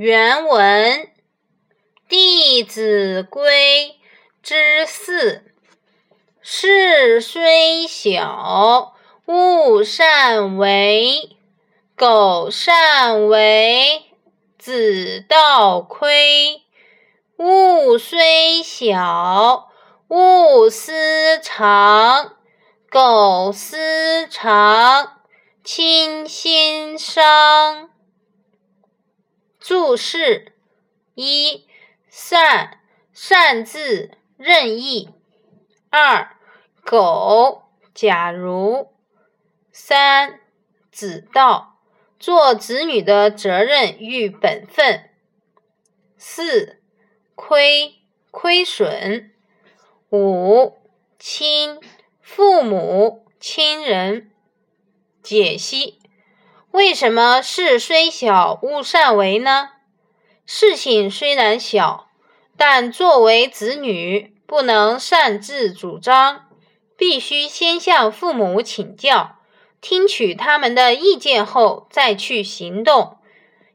原文《弟子规》之四：事虽小，勿擅为；苟擅为，子道亏。物虽小，勿私藏；苟私藏，亲心伤。注释：一、善，擅自、任意；二、苟，假如；三、子道，做子女的责任与本分；四、亏，亏损；五、亲，父母亲人。解析。为什么事虽小，勿擅为呢？事情虽然小，但作为子女，不能擅自主张，必须先向父母请教，听取他们的意见后再去行动。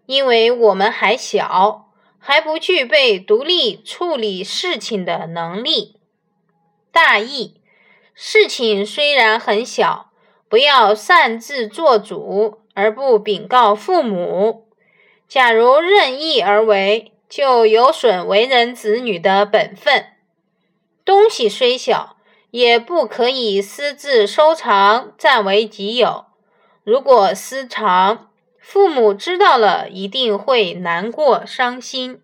因为我们还小，还不具备独立处理事情的能力。大意：事情虽然很小，不要擅自做主。而不禀告父母，假如任意而为，就有损为人子女的本分。东西虽小，也不可以私自收藏，占为己有。如果私藏，父母知道了，一定会难过、伤心。